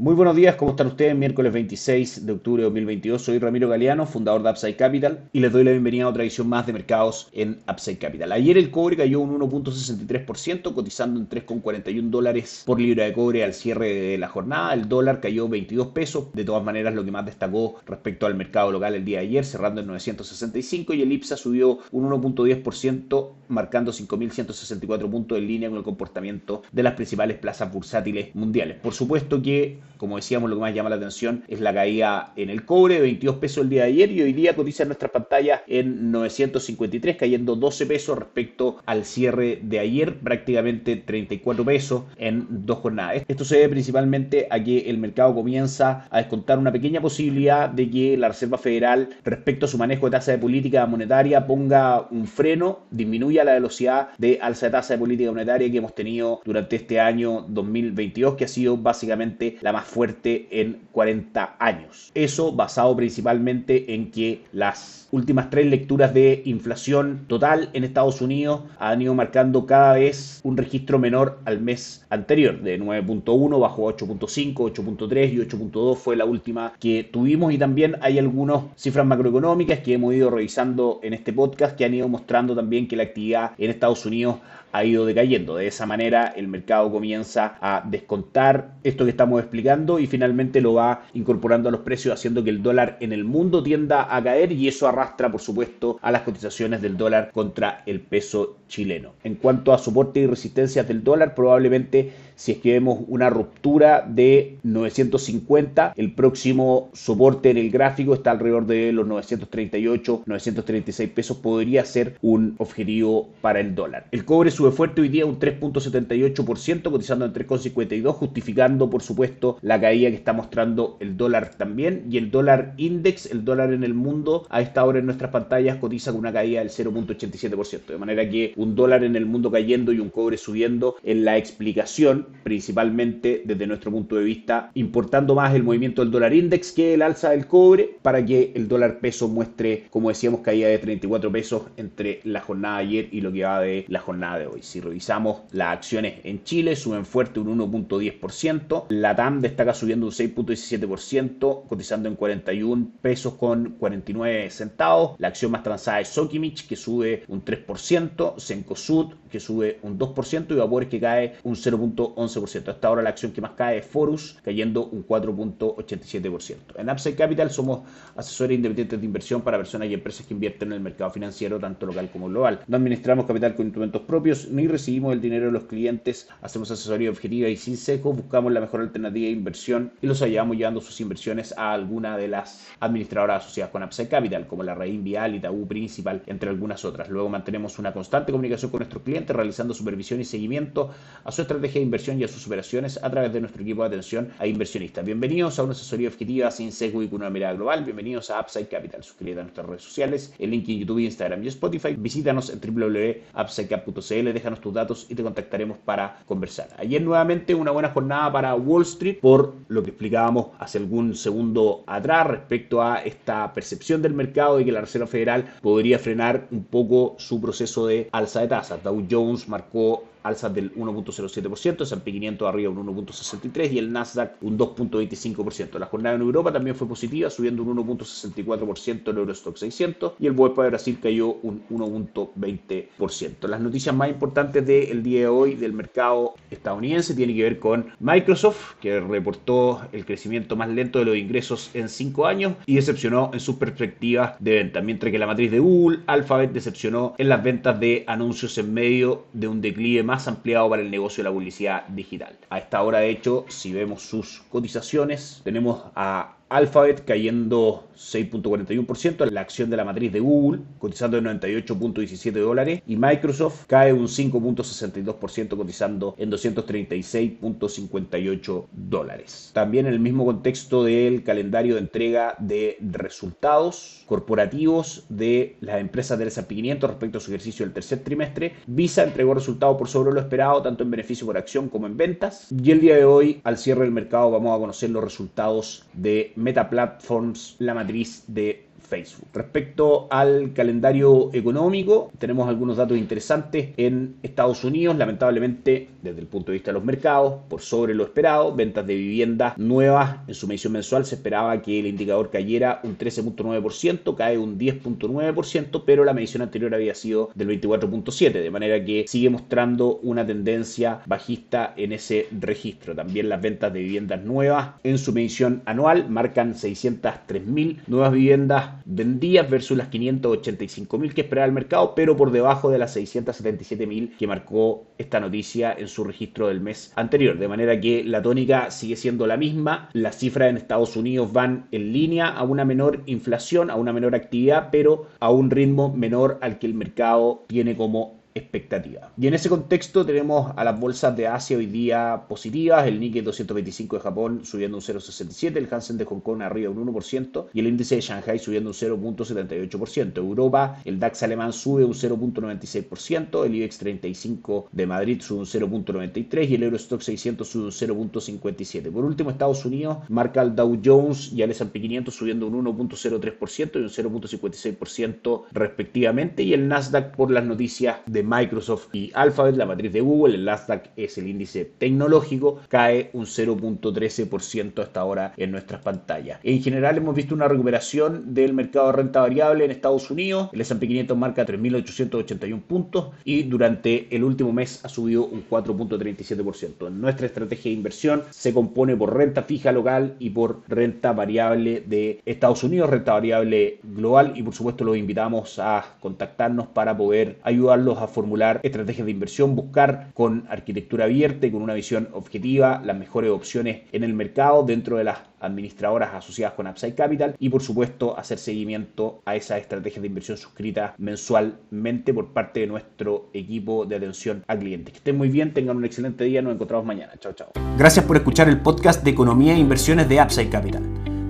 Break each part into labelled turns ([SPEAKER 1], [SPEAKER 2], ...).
[SPEAKER 1] Muy buenos días, ¿cómo están ustedes? Miércoles 26 de octubre de 2022. Soy Ramiro Galeano, fundador de Upside Capital, y les doy la bienvenida a otra edición más de mercados en Upside Capital. Ayer el cobre cayó un 1.63%, cotizando en 3,41 dólares por libra de cobre al cierre de la jornada. El dólar cayó 22 pesos. De todas maneras, lo que más destacó respecto al mercado local el día de ayer, cerrando en 965, y el IPSA subió un 1.10%, marcando 5.164 puntos en línea con el comportamiento de las principales plazas bursátiles mundiales. Por supuesto que como decíamos, lo que más llama la atención es la caída en el cobre de 22 pesos el día de ayer y hoy día cotiza en nuestra pantalla en 953, cayendo 12 pesos respecto al cierre de ayer, prácticamente 34 pesos en dos jornadas. Esto se debe principalmente a que el mercado comienza a descontar una pequeña posibilidad de que la Reserva Federal, respecto a su manejo de tasa de política monetaria, ponga un freno, disminuya la velocidad de alza de tasa de política monetaria que hemos tenido durante este año 2022, que ha sido básicamente la más fuerte en 40 años. Eso basado principalmente en que las últimas tres lecturas de inflación total en Estados Unidos han ido marcando cada vez un registro menor al mes anterior, de 9.1 bajo 8.5, 8.3 y 8.2 fue la última que tuvimos y también hay algunas cifras macroeconómicas que hemos ido revisando en este podcast que han ido mostrando también que la actividad en Estados Unidos ha ido decayendo. De esa manera el mercado comienza a descontar esto que estamos explicando y finalmente lo va incorporando a los precios haciendo que el dólar en el mundo tienda a caer y eso arrastra por supuesto a las cotizaciones del dólar contra el peso chileno. En cuanto a soporte y resistencias del dólar, probablemente si es que vemos una ruptura de 950, el próximo soporte en el gráfico está alrededor de los 938, 936 pesos, podría ser un objetivo para el dólar. El cobre sube fuerte hoy día un 3.78%, cotizando en 3.52, justificando por supuesto la caída que está mostrando el dólar también y el dólar index, el dólar en el mundo a esta hora en nuestras pantallas cotiza con una caída del 0.87%, de manera que un dólar en el mundo cayendo y un cobre subiendo en la explicación principalmente desde nuestro punto de vista, importando más el movimiento del dólar index que el alza del cobre para que el dólar peso muestre, como decíamos, caída de 34 pesos entre la jornada de ayer y lo que va de la jornada de hoy. Si revisamos las acciones en Chile, suben fuerte un 1.10%, la TAM destaca subiendo un 6.17%, cotizando en 41 pesos con 49 centavos. La acción más transada es Sokimich, que sube un 3%, Sencosud, que sube un 2%, y Vapores, que cae un 0.11%. 11%. Hasta ahora la acción que más cae es Forus, cayendo un 4.87%. En Upside Capital somos asesores independientes de inversión para personas y empresas que invierten en el mercado financiero, tanto local como global. No administramos capital con instrumentos propios, ni recibimos el dinero de los clientes, hacemos asesoría objetiva y sin seco, buscamos la mejor alternativa de inversión y los ayudamos llevando sus inversiones a alguna de las administradoras asociadas con Upside Capital, como la Raín Vial, y Tabú Principal, entre algunas otras. Luego mantenemos una constante comunicación con nuestros clientes, realizando supervisión y seguimiento a su estrategia de inversión y a sus operaciones a través de nuestro equipo de atención a inversionistas. Bienvenidos a una asesoría objetiva sin sesgo y con una mirada global. Bienvenidos a Upside Capital. Suscríbete a nuestras redes sociales, el link en YouTube, Instagram y Spotify. Visítanos en www.upsidecap.cl, déjanos tus datos y te contactaremos para conversar. Ayer nuevamente una buena jornada para Wall Street por lo que explicábamos hace algún segundo atrás respecto a esta percepción del mercado de que la Reserva Federal podría frenar un poco su proceso de alza de tasas. Dow Jones marcó alzas del 1.07%, S&P 500 arriba un 1.63% y el Nasdaq un 2.25%. La jornada en Europa también fue positiva, subiendo un 1.64% el Eurostock 600 y el Bovespa de Brasil cayó un 1.20%. Las noticias más importantes del día de hoy del mercado estadounidense tienen que ver con Microsoft, que reportó el crecimiento más lento de los ingresos en 5 años y decepcionó en sus perspectivas de venta, mientras que la matriz de Google, Alphabet, decepcionó en las ventas de anuncios en medio de un declive más ampliado para el negocio de la publicidad digital. A esta hora, de hecho, si vemos sus cotizaciones, tenemos a Alphabet cayendo 6.41%, la acción de la matriz de Google cotizando en 98.17 dólares y Microsoft cae un 5.62% cotizando en 236.58 dólares. También en el mismo contexto del calendario de entrega de resultados corporativos de las empresas del S&P 500 respecto a su ejercicio del tercer trimestre, Visa entregó resultados por sobre lo esperado tanto en beneficio por acción como en ventas y el día de hoy al cierre del mercado vamos a conocer los resultados de Meta Platforms, la matriz de Facebook. Respecto al calendario económico, tenemos algunos datos interesantes en Estados Unidos, lamentablemente desde el punto de vista de los mercados, por sobre lo esperado, ventas de viviendas nuevas en su medición mensual se esperaba que el indicador cayera un 13.9%, cae un 10.9%, pero la medición anterior había sido del 24.7%, de manera que sigue mostrando una tendencia bajista en ese registro. También las ventas de viviendas nuevas en su medición anual marcan 603.000 nuevas viviendas vendidas versus las 585.000 que esperaba el mercado, pero por debajo de las 677.000 que marcó esta noticia en su registro del mes anterior. De manera que la tónica sigue siendo la misma. Las cifras en Estados Unidos van en línea a una menor inflación, a una menor actividad, pero a un ritmo menor al que el mercado tiene como expectativa. Y en ese contexto tenemos a las bolsas de Asia hoy día positivas, el Nikkei 225 de Japón subiendo un 0,67, el Hansen de Hong Kong arriba un 1% y el índice de Shanghai subiendo un 0,78%. Europa, el DAX alemán sube un 0,96%, el IBEX 35 de Madrid sube un 0,93% y el Eurostock 600 sube un 0,57%. Por último, Estados Unidos marca el Dow Jones y el S&P 500 subiendo un 1,03% y un 0,56% respectivamente y el Nasdaq por las noticias Microsoft y Alphabet, la matriz de Google, el Nasdaq es el índice tecnológico, cae un 0.13% hasta ahora en nuestras pantallas. En general hemos visto una recuperación del mercado de renta variable en Estados Unidos, el S&P 500 marca 3.881 puntos y durante el último mes ha subido un 4.37%. Nuestra estrategia de inversión se compone por renta fija local y por renta variable de Estados Unidos, renta variable global y por supuesto los invitamos a contactarnos para poder ayudarlos a formular estrategias de inversión, buscar con arquitectura abierta y con una visión objetiva las mejores opciones en el mercado dentro de las administradoras asociadas con Upside Capital y por supuesto hacer seguimiento a esas estrategias de inversión suscritas mensualmente por parte de nuestro equipo de atención a clientes. Que estén muy bien, tengan un excelente día, nos encontramos mañana. Chao, chao.
[SPEAKER 2] Gracias por escuchar el podcast de Economía e Inversiones de Upside Capital.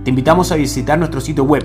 [SPEAKER 2] Te invitamos a visitar nuestro sitio web